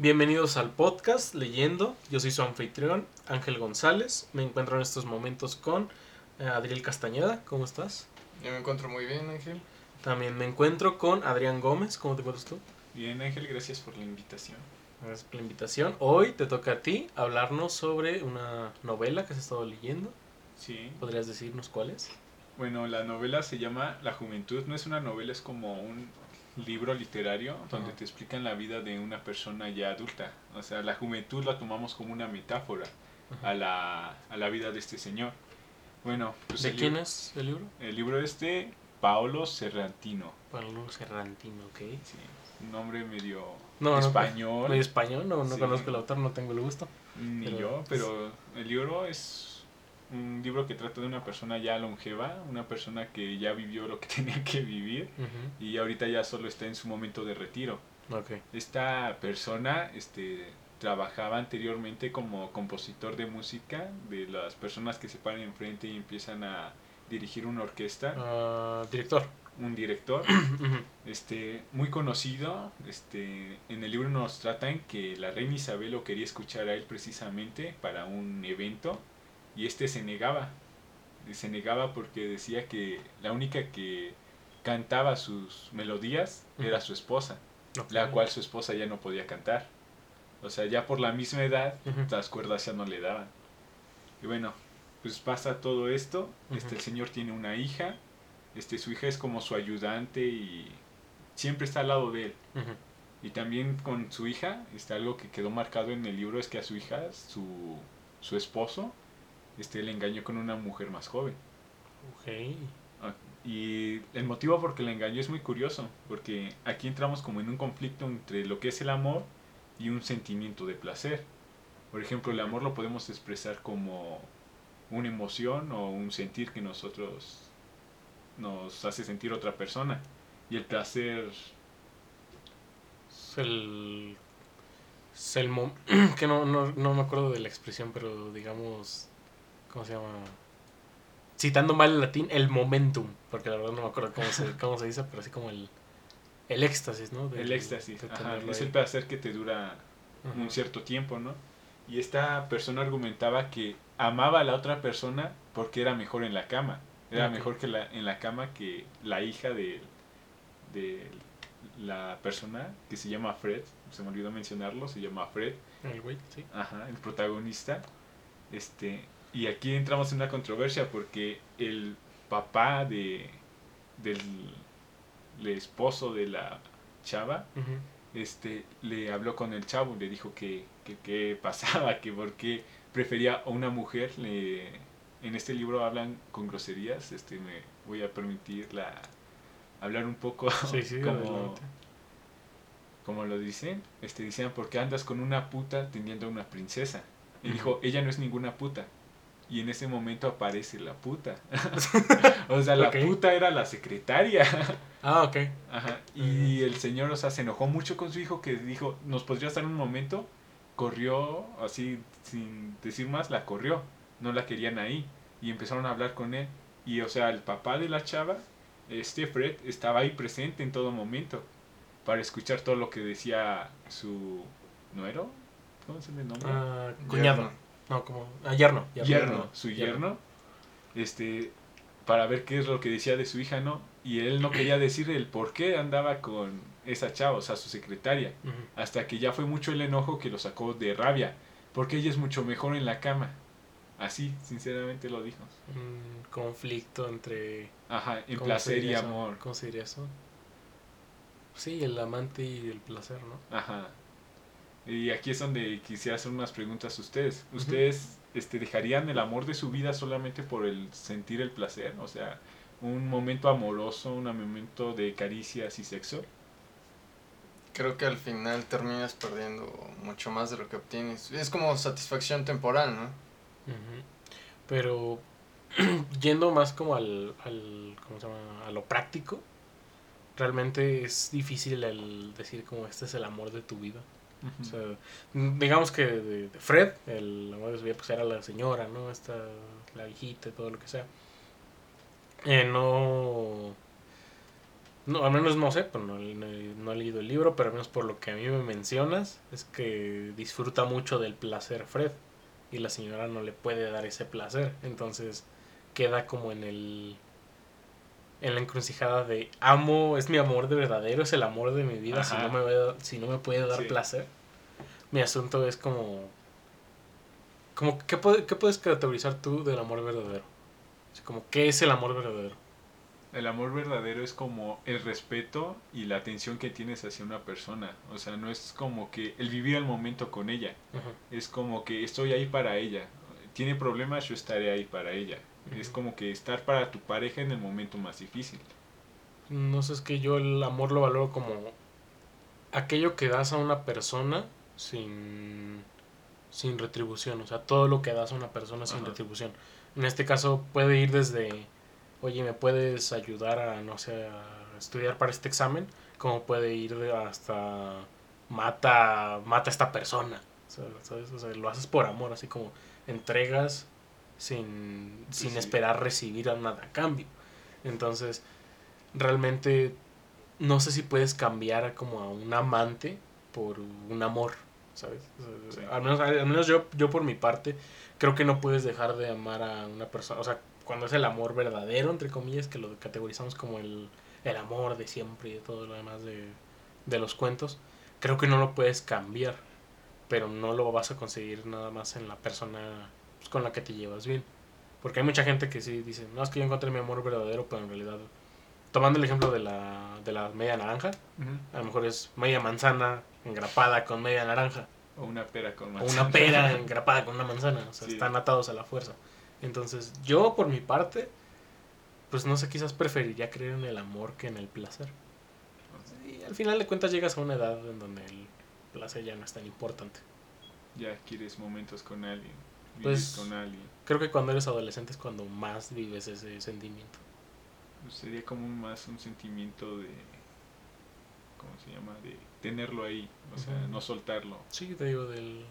Bienvenidos al podcast Leyendo. Yo soy su anfitrión, Ángel González. Me encuentro en estos momentos con eh, Adriel Castañeda. ¿Cómo estás? Yo me encuentro muy bien, Ángel. También me encuentro con Adrián Gómez. ¿Cómo te encuentras tú? Bien, Ángel, gracias por la invitación. Gracias por la invitación. Hoy te toca a ti hablarnos sobre una novela que has estado leyendo. Sí. ¿Podrías decirnos cuál es? Bueno, la novela se llama La Juventud. No es una novela, es como un libro literario donde te explican la vida de una persona ya adulta. O sea, la juventud la tomamos como una metáfora a la, a la vida de este señor. Bueno, pues ¿De quién libro- es el libro? El libro es de Paolo Serrantino. Pablo Serrantino, ok. Sí, un nombre medio No, no, español. Medio español, no, no Sí. conozco el autor, no tengo el gusto. Ni Pero- yo, pero el libro es un libro que trata de una persona ya longeva, una persona que ya vivió lo que tenía que vivir y ahorita ya solo está en su momento de retiro. Esta persona este, trabajaba anteriormente como compositor de música de las personas que se paran enfrente y empiezan a dirigir una orquesta, Ah, director. un director este, muy conocido. Este, en el libro nos tratan que la reina Isabel lo quería escuchar a él precisamente para un evento y este se negaba. Se negaba porque decía que la única que cantaba sus melodías era su esposa, la cual su esposa ya no podía cantar. O sea, ya por la misma edad las cuerdas ya no le daban. Y bueno, pues pasa todo esto. Este, el señor tiene una hija. Este, su hija es como su ayudante y siempre está al lado de él. Y también con su hija, este, algo que quedó marcado en el libro es que a su hija, su, su esposo, este, le engañó con una mujer más joven. ok. Ah, Y el motivo por que le engañó es muy curioso, porque aquí entramos como en un conflicto entre lo que es el amor y un sentimiento de placer. Por ejemplo, el amor lo podemos expresar como una emoción o un sentir que nosotros nos hace sentir otra persona. Y el placer, Es el. Es el. que no, no, no me acuerdo de la expresión, pero digamos. ¿Cómo se llama? Citando mal el latín, el momentum. Porque la verdad no me acuerdo cómo se, cómo se dice, pero así como el. El éxtasis, ¿no? De- el éxtasis, de ajá, tenerlo es el placer que te dura un cierto tiempo, ¿no? Y esta persona argumentaba que amaba a la otra persona porque era mejor en la cama. Era mejor que la, en la cama que la hija de, de la persona que se llama Fred. Se me olvidó mencionarlo, se llama Fred. El güey, sí. Ajá, el protagonista. Este, y aquí entramos en una controversia porque el papá de del el esposo de la chava este, le habló con el chavo, le dijo que que qué pasaba, que por qué prefería a una mujer. Le, en este libro hablan con groserías, este, me voy a permitir la, hablar un poco Sí, sí, como, como lo dicen. Este, decían, ¿por qué andas con una puta teniendo a una princesa? Y dijo, ella no es ninguna puta. Y en ese momento aparece la puta. o sea, la puta era la secretaria. Ah, ok. Ajá. Y el señor, o sea, se enojó mucho con su hijo que dijo, ¿nos podrías dar un momento? Corrió, así, sin decir más, la corrió. No la querían ahí. Y empezaron a hablar con él. Y, o sea, el papá de la chava, este Fred, estaba ahí presente en todo momento. Para escuchar todo lo que decía su nuero. ¿Cómo se le nombra? Ah, cuñado. No, como. Ah, yerno. yerno, su yerno, este, para ver qué es lo que decía de su hija, ¿no? Y él no quería decir el por qué andaba con esa chava, o sea, su secretaria, hasta que ya fue mucho el enojo que lo sacó de rabia, porque ella es mucho mejor en la cama. Así, sinceramente lo dijo. Un conflicto entre. Ajá, en ¿cómo se placer y amor. ¿Cómo se diría eso? Sí, el amante y el placer, ¿no? Ajá. Y aquí es donde quisiera hacer unas preguntas a ustedes. ¿Ustedes este, dejarían el amor de su vida solamente por el sentir el placer? O sea, un momento amoroso, un momento de caricias y sexo. Creo que al final terminas perdiendo mucho más de lo que obtienes. Es como satisfacción temporal, ¿no? Ujú. Pero yendo más como al, al ¿cómo se llama? a lo práctico, realmente es difícil el decir como este es el amor de tu vida. Mm, digamos que de, Fred, el amor de su vida, pues era la señora, ¿no? Esta, la hijita y todo lo que sea. Eh, no. no, al menos no sé, pero no, no he leído el libro, pero al menos por lo que a mí me mencionas, es que disfruta mucho del placer Fred y la señora no le puede dar ese placer, entonces queda como en el en la encrucijada de amo, es mi amor de verdadero, es el amor de mi vida, si no, me dar- si no me puede dar Sí. placer. Mi asunto es como como ¿qué, qué puedes categorizar tú del amor verdadero? Como ¿qué es el amor verdadero? El amor verdadero es como el respeto y la atención que tienes hacia una persona. O sea, no es como que el vivir el momento con ella. Es como que estoy ahí para ella. Tiene problemas, yo estaré ahí para ella. Es como que estar para tu pareja en el momento más difícil. No sé, es que yo el amor lo valoro como aquello que das a una persona sin, sin retribución. O sea, todo lo que das a una persona sin Ajá. retribución. En este caso puede ir desde, oye, ¿me puedes ayudar a, no sé, a estudiar para este examen? Como puede ir hasta, mata, mata a esta persona. O sea, ¿sabes? O sea, lo haces por amor, así como entregas sin, sin Sí. esperar recibir nada a cambio. Entonces, realmente no sé si puedes cambiar a como a un amante por un amor, ¿sabes? O sea, Sí. Al menos, al menos yo, yo por mi parte creo que no puedes dejar de amar a una persona, o sea, cuando es el amor verdadero, entre comillas, que lo categorizamos como el, el amor de siempre y de todo lo demás de, de los cuentos, creo que no lo puedes cambiar, pero no lo vas a conseguir nada más en la persona con la que te llevas bien. Porque hay mucha gente que sí dice, no, es que yo encontré mi amor verdadero, pero en realidad, tomando el ejemplo de la, de la media naranja, a lo mejor es media manzana engrapada con media naranja, O una pera con o manzana. una pera engrapada con una manzana, o sea, Sí. están atados a la fuerza. Entonces, yo por mi parte, pues no sé, quizás preferiría creer en el amor que en el placer. Y al final de cuentas llegas a una edad en donde el placer ya no es tan importante. Ya quieres momentos con alguien. Pues- con alguien. Creo que cuando eres adolescente es cuando más vives ese sentimiento. Pues Sería como más un sentimiento de. ¿Cómo se llama? De tenerlo ahí. O sea, Ujú. no soltarlo. Sí, te digo, del...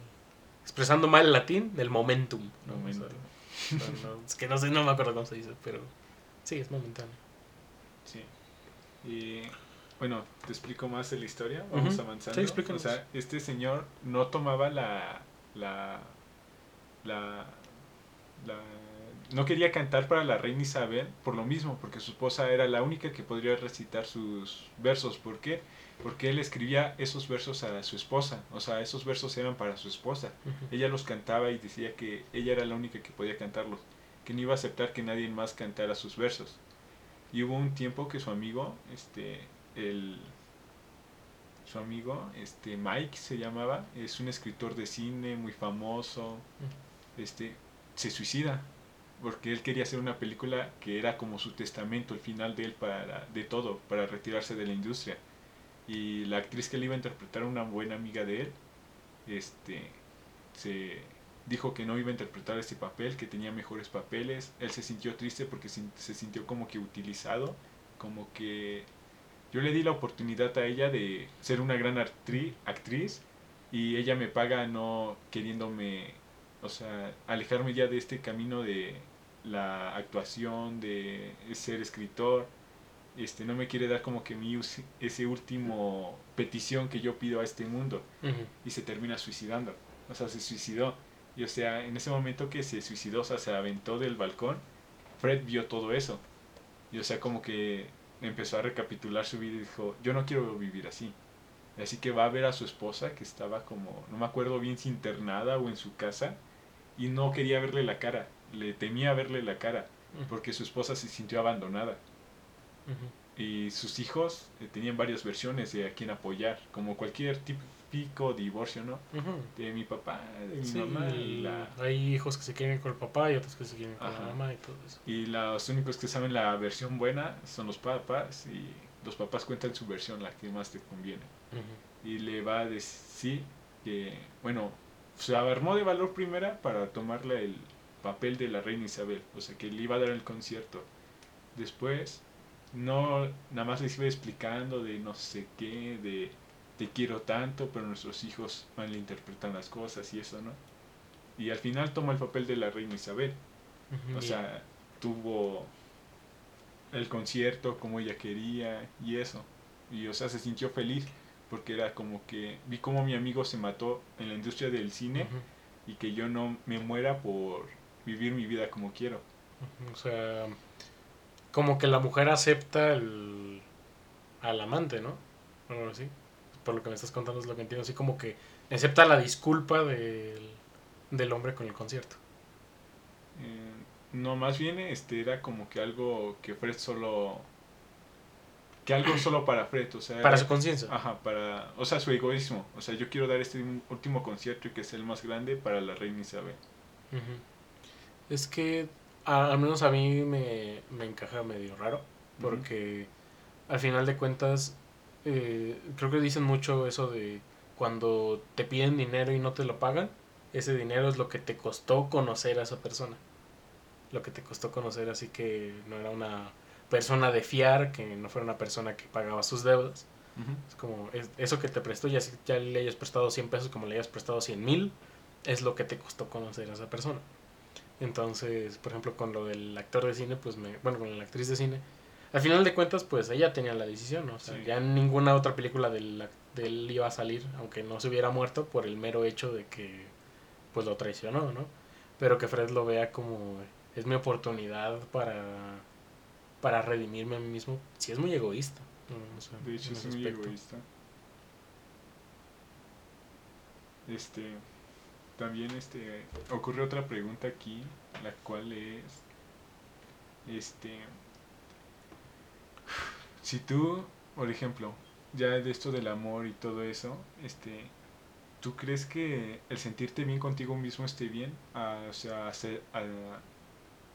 Expresando mal el latín, del momentum. ¿no? O sea, Momentum. no, no, es que no sé, no me acuerdo cómo se dice, pero sí, es momentáneo. Sí. Y bueno, te explico más de la historia. Vamos Ujú. avanzando. Sí. O sea, este señor no tomaba la. la. La. la- no quería cantar para la reina Isabel por lo mismo, porque su esposa era la única que podría recitar sus versos. ¿Por qué? Porque él escribía esos versos a su esposa. O sea, esos versos eran para su esposa. Ella los cantaba y decía que ella era la única que podía cantarlos, que no iba a aceptar que nadie más cantara sus versos. Y hubo un tiempo que su amigo, este, el, su amigo, este, Mike se llamaba, es un escritor de cine muy famoso, este, se suicida porque él quería hacer una película que era como su testamento, el final de él para, de todo, para retirarse de la industria. Y la actriz que le iba a interpretar, una buena amiga de él, este, se dijo que no iba a interpretar ese papel, que tenía mejores papeles. Él se sintió triste porque se sintió como que utilizado, como que yo le di la oportunidad a ella de ser una gran actri- actriz y ella me paga no queriéndome, o sea, alejarme ya de este camino de la actuación, de ser escritor. Este, no me quiere dar como que mi ese último petición que yo pido a este mundo y se termina suicidando. O sea, se suicidó. Y o sea, en ese momento que se suicidó, o sea, se aventó del balcón, Fred vio todo eso. Y o sea, como que empezó a recapitular su vida y dijo, yo no quiero vivir así. Así que va a ver a su esposa que estaba como, no me acuerdo bien si internada o en su casa, y no quería verle la cara, le temía verle la cara, porque su esposa se sintió abandonada. Y sus hijos eh, tenían varias versiones de a quién apoyar, como cualquier típico divorcio, ¿no? Ujú. De mi papá, de mi Sí, mamá y la... Hay hijos que se quieren con el papá y otros que se quieren con Ajá. la mamá y todo eso. Y los únicos que saben la versión buena son los papás y los papás cuentan su versión, la que más te conviene. Y le va a decir que, bueno, se armó de valor primera para tomarle el papel de la reina Isabel, o sea que le iba a dar el concierto. Después, no, nada más les iba explicando de no sé qué, de te quiero tanto, pero nuestros hijos malinterpretan las cosas y eso, ¿no? Y al final tomó el papel de la reina Isabel. O sea, tuvo el concierto como ella quería y eso. Y o sea, se sintió feliz porque era como que vi como mi amigo se mató en la industria del cine y que yo no me muera por vivir mi vida como quiero. O sea, como que la mujer acepta el, al amante, ¿no? O algo así. Por lo que me estás contando es lo que entiendo. Así como que acepta la disculpa del, del hombre con el concierto. Eh, no, más bien este era como que algo que Fred solo que algo solo para Fred, o sea, Para su conciencia. Ajá, para, o sea, su egoísmo. O sea, yo quiero dar este último concierto y que sea el más grande para la reina Isabel. Es que a- al menos a mí me, me encaja medio raro, porque al final de cuentas eh, creo que dicen mucho eso de cuando te piden dinero y no te lo pagan, ese dinero es lo que te costó conocer a esa persona. Lo que te costó conocer, así que no era una persona de fiar, que no fuera una persona que pagaba sus deudas. Es como, es- eso que te prestó, ya, si- ya le hayas prestado 100 pesos, como le hayas prestado 100 mil, es lo que te costó conocer a esa persona. Entonces, por ejemplo, con lo del actor de cine, pues me, bueno, con la actriz de cine, al final de cuentas, pues ella tenía la decisión, ¿no? O sea, Sí. ya ninguna otra película del ac- de él iba a salir, aunque no se hubiera muerto, por el mero hecho de que, pues lo traicionó, ¿no? Pero que Fred lo vea como, es mi oportunidad para, para redimirme a mí mismo, sí es muy egoísta. ¿no? O sea, De hecho, es muy egoísta. Este, también este, ocurre otra pregunta aquí, la cual es, este, si tú, por ejemplo, ya de esto del amor y todo eso, este, ¿tú crees que el sentirte bien contigo mismo esté bien? Ah, o sea, hacer, a-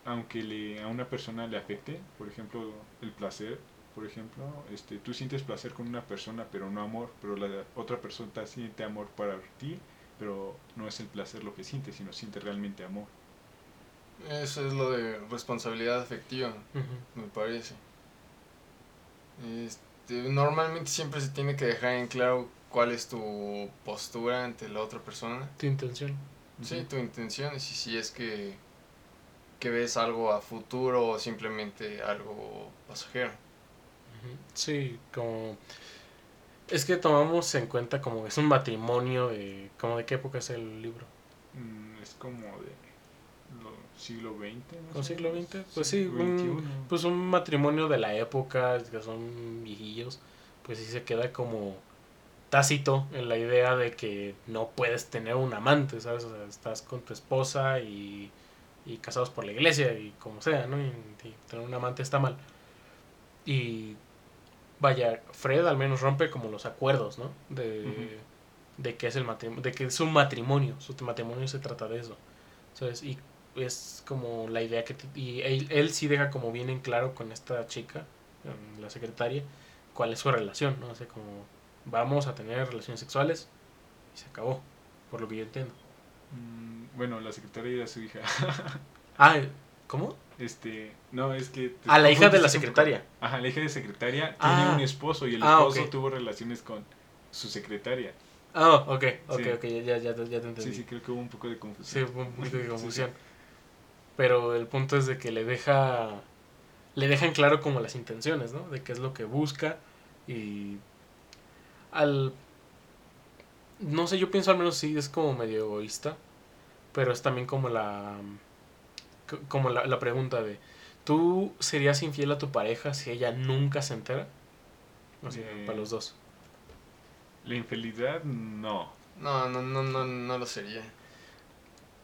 aunque le, a una persona le afecte, por ejemplo, el placer, por ejemplo, este, tú sientes placer con una persona, pero no amor, pero la otra persona siente amor para ti, pero no es el placer lo que siente, sino siente realmente amor. Eso es lo de responsabilidad afectiva, me parece. Este, normalmente siempre se tiene que dejar en claro cuál es tu postura ante la otra persona. Tu intención. Sí, tu intención y si, si es que, que ves algo a futuro o simplemente algo pasajero. Sí, como... Es que tomamos en cuenta como es un matrimonio de... ¿Como de qué época es el libro? Mm, es como de lo- siglo XX. ¿Con o siglo. XX? Pues sí, un- XXI. Pues un matrimonio de la época, que son viejillos, pues sí se queda como tácito en la idea de que no puedes tener un amante, ¿sabes? O sea, estás con tu esposa y, y casados por la iglesia y como sea, ¿no? Y, y tener un amante está mal. Y vaya, Fred al menos rompe como los acuerdos, ¿no? De, de que es el matrimonio, de que es un matrimonio, su matrimonio se trata de eso, ¿sabes? Y es como la idea que... Y él, él sí deja como bien en claro con esta chica, la secretaria, cuál es su relación, ¿no? O sea, como vamos a tener relaciones sexuales y se acabó, por lo que yo entiendo. Mm, bueno, la secretaria era su hija. Ah, ¿cómo? Este, no, es que... A la hija de la un poco. secretaria. Ajá, la hija de secretaria Ah. tiene un esposo y el Ah, esposo ok. tuvo relaciones con su secretaria. Ah, ok, ok, Sí. ok, ya, ya, ya, te- entendí. Sí, sí, creo que hubo un poco de Sí, confusión. fue un poquito de Sí, confusión. sí. Pero el punto es de que le deja. Le dejan claro como las intenciones, ¿no? De qué es lo que busca. Y. Al. No sé, yo pienso al menos sí, es como medio egoísta. Pero es también como la. Como la, la pregunta de. ¿Tú serías infiel a tu pareja si ella nunca se entera? O sea, Eh, para los dos. La infidelidad, no. No, no, no, no, no lo sería.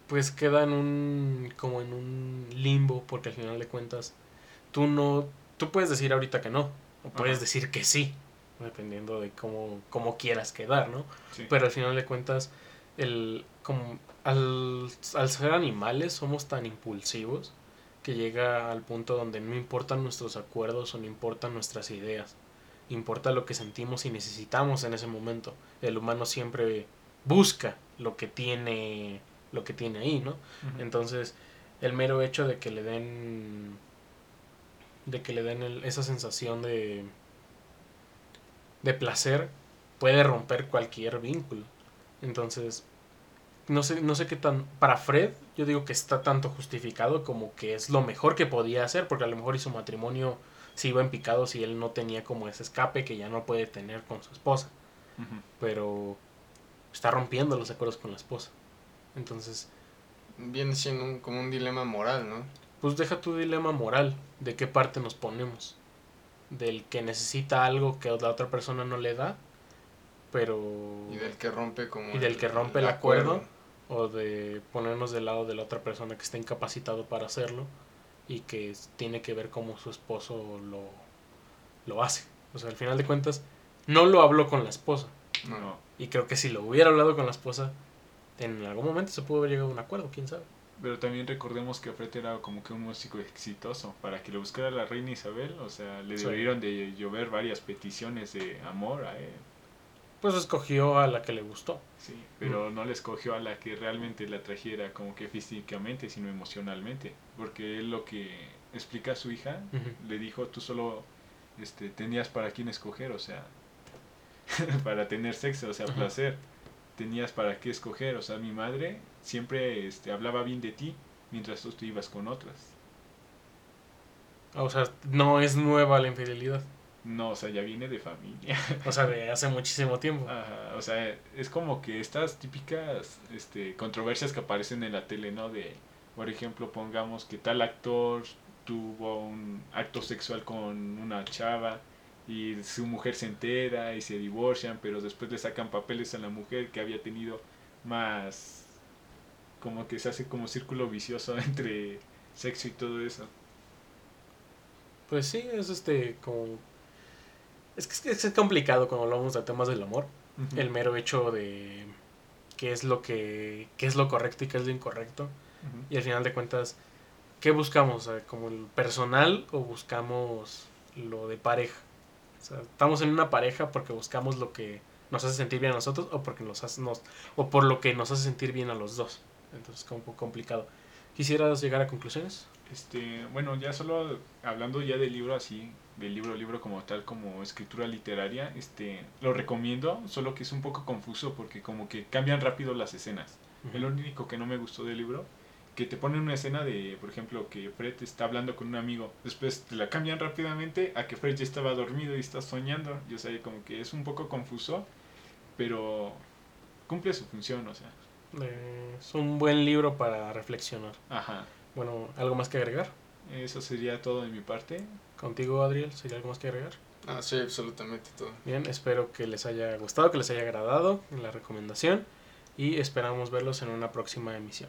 pues queda en un como en un limbo porque al final de cuentas tú no tú puedes decir ahorita que no o puedes Ajá. decir que sí dependiendo de cómo, cómo quieras quedar no Sí. pero al final de cuentas el como al, al ser animales somos tan impulsivos que llega al punto donde no importan nuestros acuerdos o no importan nuestras ideas. Importa lo que sentimos y necesitamos en ese momento. El humano siempre busca lo que tiene lo que tiene ahí no entonces, el mero hecho de que le den de que le den el- esa sensación de de placer puede romper cualquier vínculo. Entonces, no sé no sé qué tan para Fred, yo digo que está tanto justificado como que es lo mejor que podía hacer porque a lo mejor y su matrimonio se iba en picado si él no tenía como ese escape que ya no puede tener con su esposa. Pero está rompiendo los acuerdos con la esposa. Entonces, Viene siendo un- como un dilema moral, ¿no? pues deja tu dilema moral, de qué parte nos ponemos. Del que necesita algo que la otra persona no le da, pero... Y del que rompe como... Y del que rompe el acuerdo. o de ponernos del lado de la otra persona que está incapacitado para hacerlo y que tiene que ver cómo su esposo lo, lo hace. O sea, al final de cuentas, no lo habló con la esposa. No. Y creo que si lo hubiera hablado con la esposa, en algún momento se pudo haber llegado a un acuerdo, quién sabe. Pero también recordemos que Fred era como que un músico exitoso. Para que lo buscara la reina Isabel, o sea, le Sí. debieron de llover varias peticiones de amor a él. Pues escogió a la que le gustó. Sí, pero no le escogió a la que realmente la trajera como que físicamente, sino emocionalmente. Porque él lo que explica a su hija, le dijo, tú solo este, tenías para quién escoger, o sea, para tener sexo, o sea, placer. Tenías para qué escoger, o sea, mi madre siempre este, hablaba bien de ti mientras tú te ibas con otras. O sea, no es nueva la infidelidad. No, o sea, ya viene de familia. O sea, de hace muchísimo tiempo. Ajá, o sea, es como que estas típicas este, controversias que aparecen en la tele, ¿no? De, por ejemplo, pongamos que tal actor tuvo un acto sexual con una chava y su mujer se entera y se divorcian, pero después le sacan papeles a la mujer que había tenido más, como que se hace como círculo vicioso entre sexo y todo eso. Pues sí, es este como... Es que es, es complicado cuando hablamos de temas del amor. El mero hecho de qué es lo que qué es lo correcto y qué es lo incorrecto. Y al final de cuentas, ¿qué buscamos? ¿Como el personal o buscamos lo de pareja? O sea, estamos en una pareja porque buscamos lo que nos hace sentir bien a nosotros o porque nos hace, nos, o por lo que nos hace sentir bien a los dos. Entonces es como un poco complicado. ¿Quisieras llegar a conclusiones? Este, bueno, ya solo hablando ya del libro así, del libro libro como tal, como escritura literaria, este, lo recomiendo, solo que es un poco confuso porque como que cambian rápido las escenas. Es lo único que no me gustó del libro, que te ponen una escena de, por ejemplo, que Fred está hablando con un amigo, después te la cambian rápidamente a que Fred ya estaba dormido y está soñando, y o sea, como que es un poco confuso, pero cumple su función, o sea, Eh, es un buen libro para reflexionar. ajá. Bueno, ¿algo más que agregar? Eso sería todo de mi parte. Contigo, Adriel, ¿sería algo más que agregar? Ah, sí, absolutamente todo. Bien, espero que les haya gustado, que les haya agradado la recomendación y esperamos verlos en una próxima emisión.